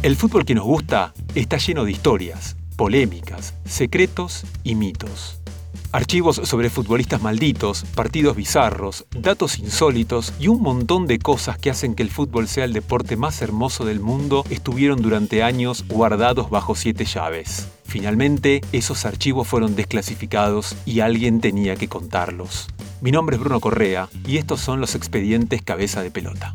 El fútbol que nos gusta está lleno de historias, polémicas, secretos y mitos. Archivos sobre futbolistas malditos, partidos bizarros, datos insólitos y un montón de cosas que hacen que el fútbol sea el deporte más hermoso del mundo estuvieron durante años guardados bajo siete llaves. Finalmente, esos archivos fueron desclasificados y alguien tenía que contarlos. Mi nombre es Bruno Correa y estos son los expedientes cabeza de pelota.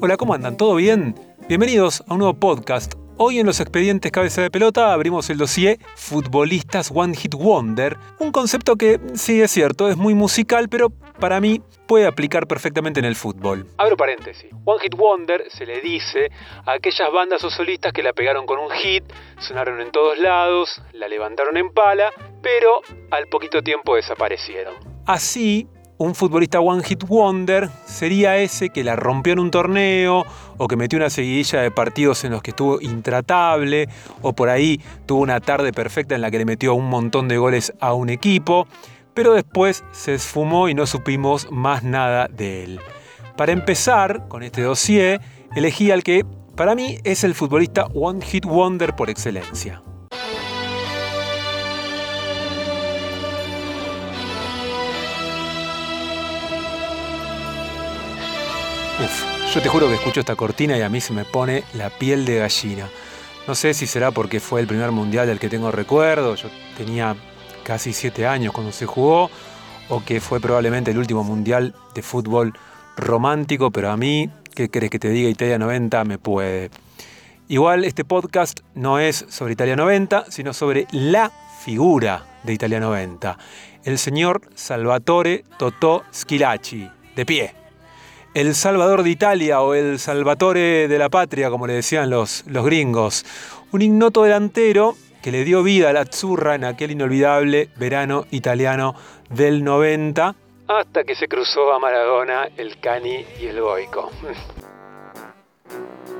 Hola, ¿cómo andan? ¿Todo bien? Bienvenidos a un nuevo podcast. Hoy en los expedientes cabeza de pelota abrimos el dossier Futbolistas One Hit Wonder, un concepto que sí es cierto, es muy musical, pero para mí puede aplicar perfectamente en el fútbol. Abro paréntesis. One Hit Wonder se le dice a aquellas bandas o solistas que la pegaron con un hit, sonaron en todos lados, la levantaron en pala, pero al poquito tiempo desaparecieron. Así, un futbolista One Hit Wonder sería ese que la rompió en un torneo o que metió una seguidilla de partidos en los que estuvo intratable o por ahí tuvo una tarde perfecta en la que le metió un montón de goles a un equipo, pero después se esfumó y no supimos más nada de él. Para empezar con este dossier, elegí al que para mí es el futbolista One Hit Wonder por excelencia. Uf, yo te juro que escucho esta cortina y a mí se me pone la piel de gallina. No sé si será porque fue el primer mundial del que tengo recuerdo, yo tenía casi siete años cuando se jugó, o que fue probablemente el último mundial de fútbol romántico, pero a mí, ¿qué crees que te diga Italia 90? Me puede. Igual este podcast no es sobre Italia 90, sino sobre la figura de Italia 90, el señor Salvatore Totò Schilacci, de pie el Salvador de Italia o el Salvatore de la Patria, como le decían los, los gringos. Un ignoto delantero que le dio vida a la Azzurra en aquel inolvidable verano italiano del 90, hasta que se cruzó a Maradona, el Cani y el Goico.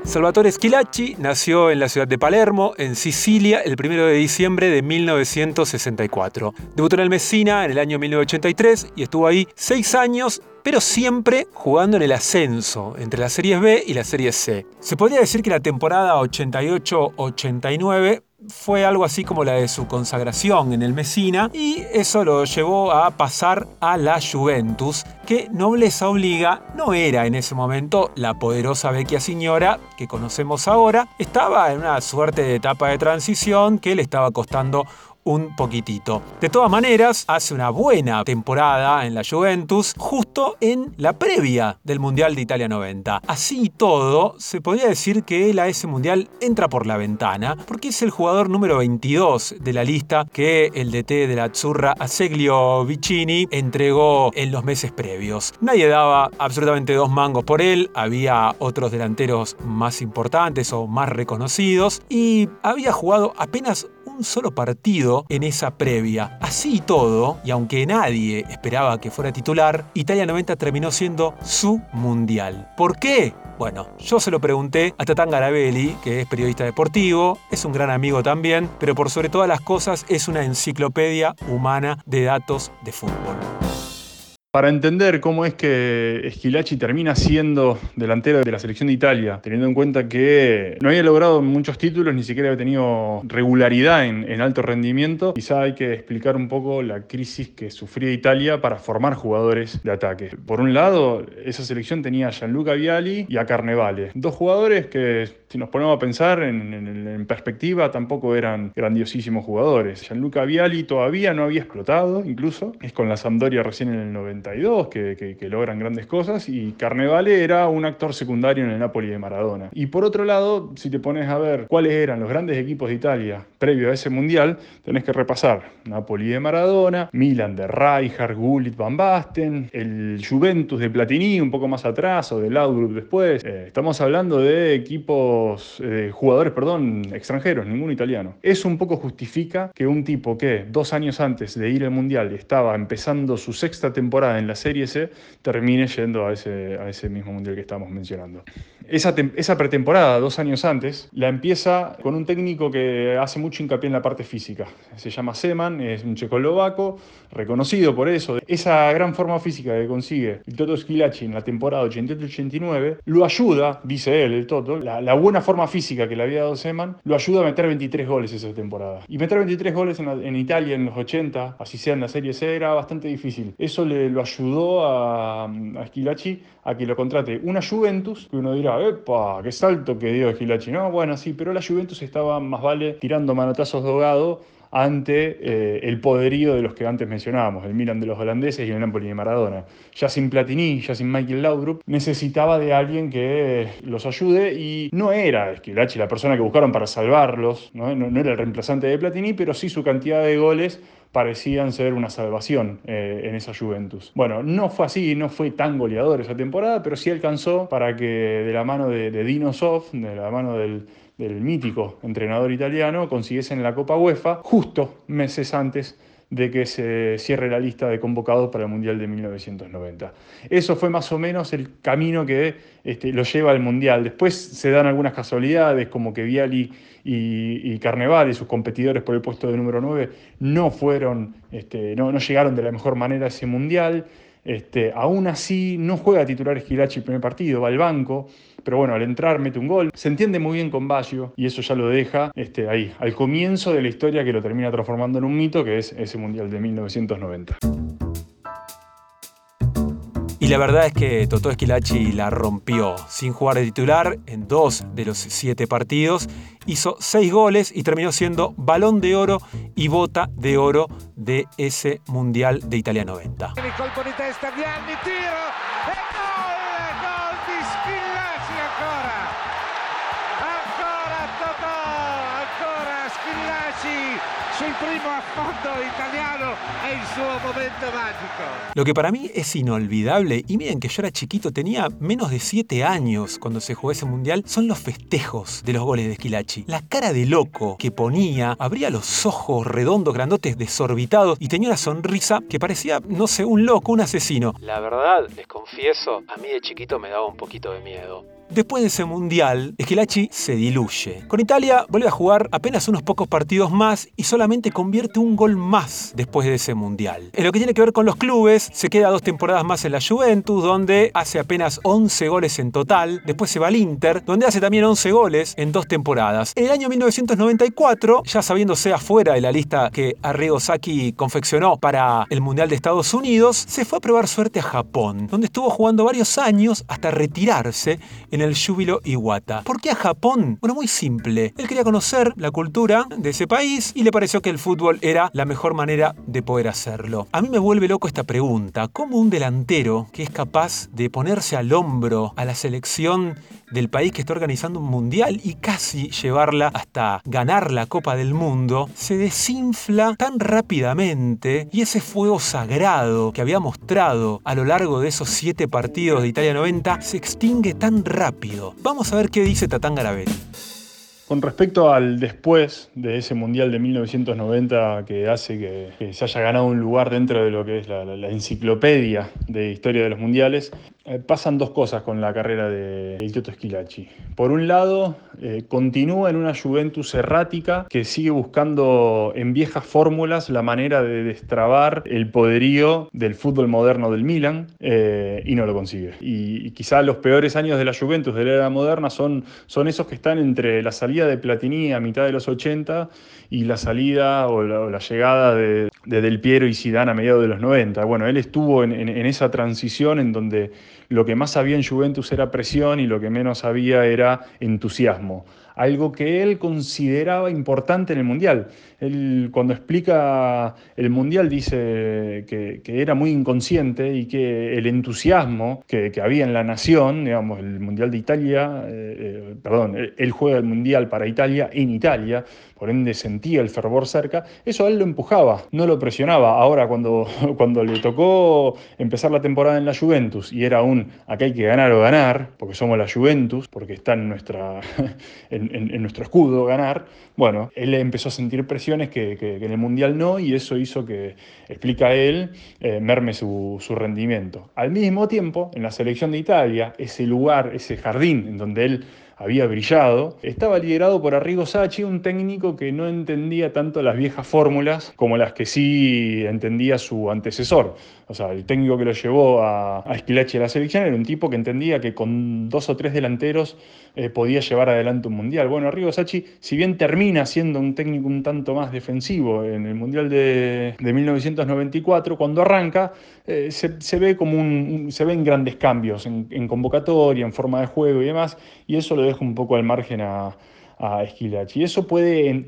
Salvatore Schilacci nació en la ciudad de Palermo, en Sicilia, el 1 de diciembre de 1964. Debutó en el Messina en el año 1983 y estuvo ahí seis años pero siempre jugando en el ascenso entre las series B y las series C. Se podría decir que la temporada 88-89 fue algo así como la de su consagración en el Messina y eso lo llevó a pasar a la Juventus, que nobleza obliga no era en ese momento la poderosa Vecchia Signora que conocemos ahora, estaba en una suerte de etapa de transición que le estaba costando un poquitito. De todas maneras, hace una buena temporada en la Juventus, justo en la previa del Mundial de Italia 90. Así y todo, se podría decir que él a ese Mundial entra por la ventana, porque es el jugador número 22 de la lista que el DT de la Azzurra, Aseglio Vicini, entregó en los meses previos. Nadie daba absolutamente dos mangos por él, había otros delanteros más importantes o más reconocidos, y había jugado apenas un solo partido en esa previa. Así y todo, y aunque nadie esperaba que fuera titular, Italia 90 terminó siendo su mundial. ¿Por qué? Bueno, yo se lo pregunté a Tatán Garabelli, que es periodista deportivo, es un gran amigo también, pero por sobre todas las cosas es una enciclopedia humana de datos de fútbol. Para entender cómo es que Esquilachi termina siendo delantero de la selección de Italia, teniendo en cuenta que no había logrado muchos títulos, ni siquiera había tenido regularidad en, alto rendimiento, quizá hay que explicar un poco la crisis que sufría Italia para formar jugadores de ataque. Por un lado, esa selección tenía a Gianluca Viali y a Carnevale, dos jugadores que, si nos ponemos a pensar en, perspectiva, tampoco eran grandiosísimos jugadores. Gianluca Viali todavía no había explotado, incluso, es con la Sampdoria recién en el 90 que, logran grandes cosas, y Carnevale era un actor secundario en el Napoli de Maradona. Y por otro lado, si te pones a ver cuáles eran los grandes equipos de Italia previo a ese mundial, tenés que repasar Napoli de Maradona, Milan de Rijkaard, Gullit, Van Basten, el Juventus de Platini un poco más atrás, o de Laudrup después. Eh, estamos hablando de equipos, eh, jugadores, perdón, extranjeros, ninguno italiano. Eso un poco justifica que un tipo que dos años antes de ir al mundial estaba empezando su sexta temporada temporada en la Serie C termine yendo a ese, a ese mismo mundial que estábamos mencionando. Esa, esa, pretemporada, dos años antes, la empieza con un técnico que hace mucho hincapié en la parte física. Se llama Seman, es un checoslovaco, reconocido por eso. Esa gran forma física que consigue el Toto Schillaci en la temporada 88-89 lo ayuda, dice él, el Toto, la, la, buena forma física que le había dado Seman, lo ayuda a meter 23 goles esa temporada. Y meter 23 goles en, en Italia en los 80, así sea en la Serie C, era bastante difícil. Eso le lo ayudó a, a Schillaci a que lo contrate una Juventus, que uno dirá, ¡epa! ¡Qué salto que dio Gilachi! No, bueno, sí, pero la Juventus estaba más vale tirando manotazos de ante eh, el poderío de los que antes mencionábamos, el Milan de los holandeses y el Napoli de Maradona. Ya sin Platini, ya sin Michael Laudrup, necesitaba de alguien que los ayude y no era Esquilachi la persona que buscaron para salvarlos, ¿no? No, era el reemplazante de Platini, pero sí su cantidad de goles parecían ser una salvación eh, en esa Juventus. Bueno, no fue así, no fue tan goleador esa temporada, pero sí alcanzó para que de la mano de, Dino Sof, de la mano del, del mítico entrenador italiano, consiguiesen la Copa UEFA justo meses antes de que se cierre la lista de convocados para el Mundial de 1990. Eso fue más o menos el camino que este, lo lleva al Mundial. Después se dan algunas casualidades, como que Viali y, y Carnevale, sus competidores por el puesto de número 9, no fueron, este, no, no llegaron de la mejor manera a ese Mundial. Este, aún así, no juega titular Esquilachi el primer partido, va al banco, pero bueno, al entrar mete un gol. Se entiende muy bien con Baggio y eso ya lo deja este, ahí, al comienzo de la historia que lo termina transformando en un mito, que es ese Mundial de 1990. Y la verdad es que Totó Esquilachi la rompió. Sin jugar de titular en dos de los siete partidos, hizo seis goles y terminó siendo balón de oro y bota de oro de ese Mundial de Italia 90. Lo que para mí es inolvidable, y miren que yo era chiquito, tenía menos de 7 años cuando se jugó ese mundial, son los festejos de los goles de Esquilachi. La cara de loco que ponía, abría los ojos redondos, grandotes, desorbitados y tenía una sonrisa que parecía, no sé, un loco, un asesino. La verdad, les confieso, a mí de chiquito me daba un poquito de miedo. Después de ese mundial, Esquilachi se diluye. Con Italia vuelve a jugar apenas unos pocos partidos más y solamente convierte un gol más después de ese mundial. En lo que tiene que ver con los clubes, se queda dos temporadas más en la Juventus, donde hace apenas 11 goles en total. Después se va al Inter, donde hace también 11 goles en dos temporadas. En el año 1994, ya sabiéndose afuera de la lista que Arrigo Sacchi confeccionó para el Mundial de Estados Unidos, se fue a probar suerte a Japón, donde estuvo jugando varios años hasta retirarse en el Júbilo Iwata. ¿Por qué a Japón? Bueno, muy simple. Él quería conocer la cultura de ese país y le pareció que el fútbol era la mejor manera de poder hacerlo. A mí me vuelve loco esta pregunta. ¿Cómo un delantero que es capaz de ponerse al hombro a la selección del país que está organizando un mundial y casi llevarla hasta ganar la Copa del Mundo, se desinfla tan rápidamente y ese fuego sagrado que había mostrado a lo largo de esos siete partidos de Italia 90 se extingue tan rápido. Vamos a ver qué dice Tatán Garabelli. Con respecto al después de ese Mundial de 1990 que hace que, se haya ganado un lugar dentro de lo que es la, enciclopedia de historia de los mundiales, pasan dos cosas con la carrera de Toto Schilacci. Por un lado, eh, continúa en una Juventus errática que sigue buscando en viejas fórmulas la manera de destrabar el poderío del fútbol moderno del Milan eh, y no lo consigue. Y, quizá los peores años de la Juventus de la era moderna son, son esos que están entre la salida de Platini a mitad de los 80 y la salida o la, llegada de, Del Piero y Zidane a mediados de los 90. Bueno, él estuvo en, en esa transición en donde lo que más había en Juventus era presión y lo que menos había era entusiasmo algo que él consideraba importante en el Mundial. Él cuando explica el Mundial dice que, era muy inconsciente y que el entusiasmo que, había en la nación, digamos, el Mundial de Italia, eh, eh, perdón, él juega el Mundial para Italia en Italia, por ende sentía el fervor cerca, eso a él lo empujaba, no lo presionaba. Ahora cuando, cuando le tocó empezar la temporada en la Juventus y era un, acá hay que ganar o ganar, porque somos la Juventus, porque está en nuestra, en, nuestro escudo ganar, bueno, él empezó a sentir presiones que, en el Mundial no y eso hizo que, explica él, eh, merme su, su rendimiento. Al mismo tiempo, en la selección de Italia, ese lugar, ese jardín en donde él había brillado, estaba liderado por Arrigo Sacchi, un técnico que no entendía tanto las viejas fórmulas como las que sí entendía su antecesor. O sea, el técnico que lo llevó a, a Esquilachi a la selección era un tipo que entendía que con dos o tres delanteros eh, podía llevar adelante un mundial. Bueno, Arrigo Sacchi, si bien termina siendo un técnico un tanto más defensivo en el mundial de, 1994, cuando arranca eh, se, ve como un, se ven grandes cambios en, convocatoria, en forma de juego y demás, y eso lo deja un poco al margen a, a Esquilachi. Y eso puede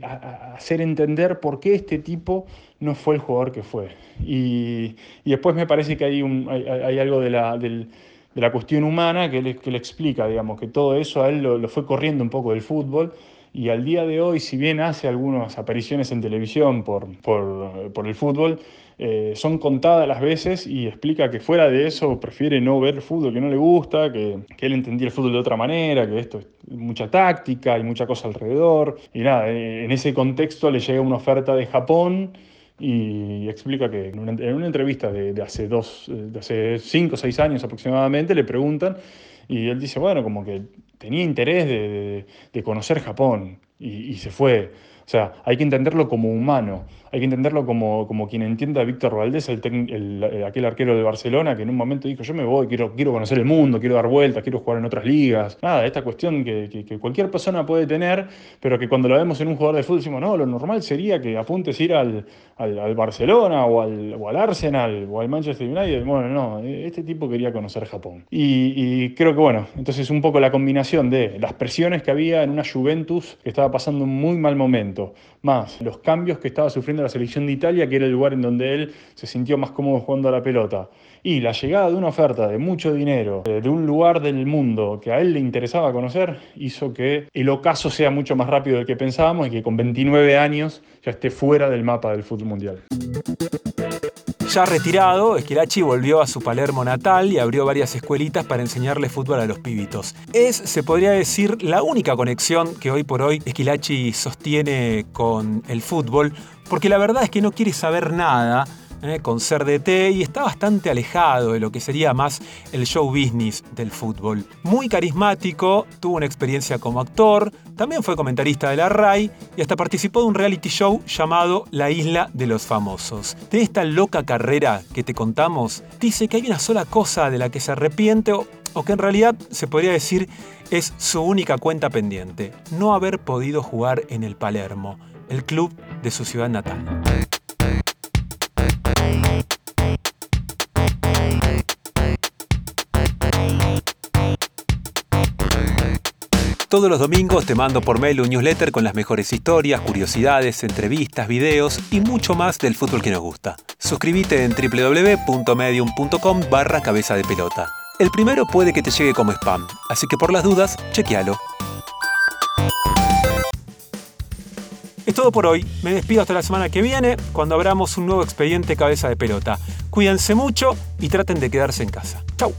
hacer entender por qué este tipo no fue el jugador que fue. Y, después me parece que hay, hay, algo de la, de la cuestión humana que le, que le explica, digamos, que todo eso a él lo, fue corriendo un poco del fútbol y al día de hoy, si bien hace algunas apariciones en televisión por, por, el fútbol, eh, son contadas las veces y explica que fuera de eso prefiere no ver fútbol que no le gusta, que, que, él entendía el fútbol de otra manera, que esto es mucha táctica y mucha cosa alrededor. Y nada, eh, en ese contexto le llega una oferta de Japón y explica que en una, entrevista de, hace dos, de hace cinco o seis años aproximadamente le preguntan y él dice, bueno, como que tenía interés de, conocer Japón y, y, se fue. O sea, hay que entenderlo como humano, hay que entenderlo como, como quien entiende a Víctor Valdés, el, aquel arquero de Barcelona, que en un momento dijo, yo me voy, quiero, quiero conocer el mundo, quiero dar vueltas, quiero jugar en otras ligas. Nada, esta cuestión que, que, cualquier persona puede tener, pero que cuando lo vemos en un jugador de fútbol decimos, no, lo normal sería que apuntes ir al, al, Barcelona o al, o al, Arsenal o al Manchester United. Bueno, no, este tipo quería conocer Japón. Y, y creo que, bueno, entonces un poco la combinación de las presiones que había en una Juventus que estaba pasando un muy mal momento, más los cambios que estaba sufriendo la selección de Italia, que era el lugar en donde él se sintió más cómodo jugando a la pelota, y la llegada de una oferta de mucho dinero, de un lugar del mundo que a él le interesaba conocer, hizo que el ocaso sea mucho más rápido del que pensábamos y que con 29 años ya esté fuera del mapa del fútbol mundial. Ya retirado, Esquilachi volvió a su Palermo natal y abrió varias escuelitas para enseñarle fútbol a los pibitos. Es, se podría decir, la única conexión que hoy por hoy Esquilachi sostiene con el fútbol, porque la verdad es que no quiere saber nada eh, con ser DT y está bastante alejado de lo que sería más el show business del fútbol. Muy carismático, tuvo una experiencia como actor, también fue comentarista de la RAI y hasta participó de un reality show llamado La Isla de los Famosos. De esta loca carrera que te contamos, dice que hay una sola cosa de la que se arrepiente o, o que en realidad se podría decir es su única cuenta pendiente, no haber podido jugar en el Palermo, el club de su ciudad natal. Todos los domingos te mando por mail un newsletter con las mejores historias, curiosidades, entrevistas, videos y mucho más del fútbol que nos gusta. Suscríbete en www.medium.com barra cabeza de pelota. El primero puede que te llegue como spam, así que por las dudas, chequealo. Es todo por hoy. Me despido hasta la semana que viene, cuando abramos un nuevo expediente cabeza de pelota. Cuídense mucho y traten de quedarse en casa. Chau.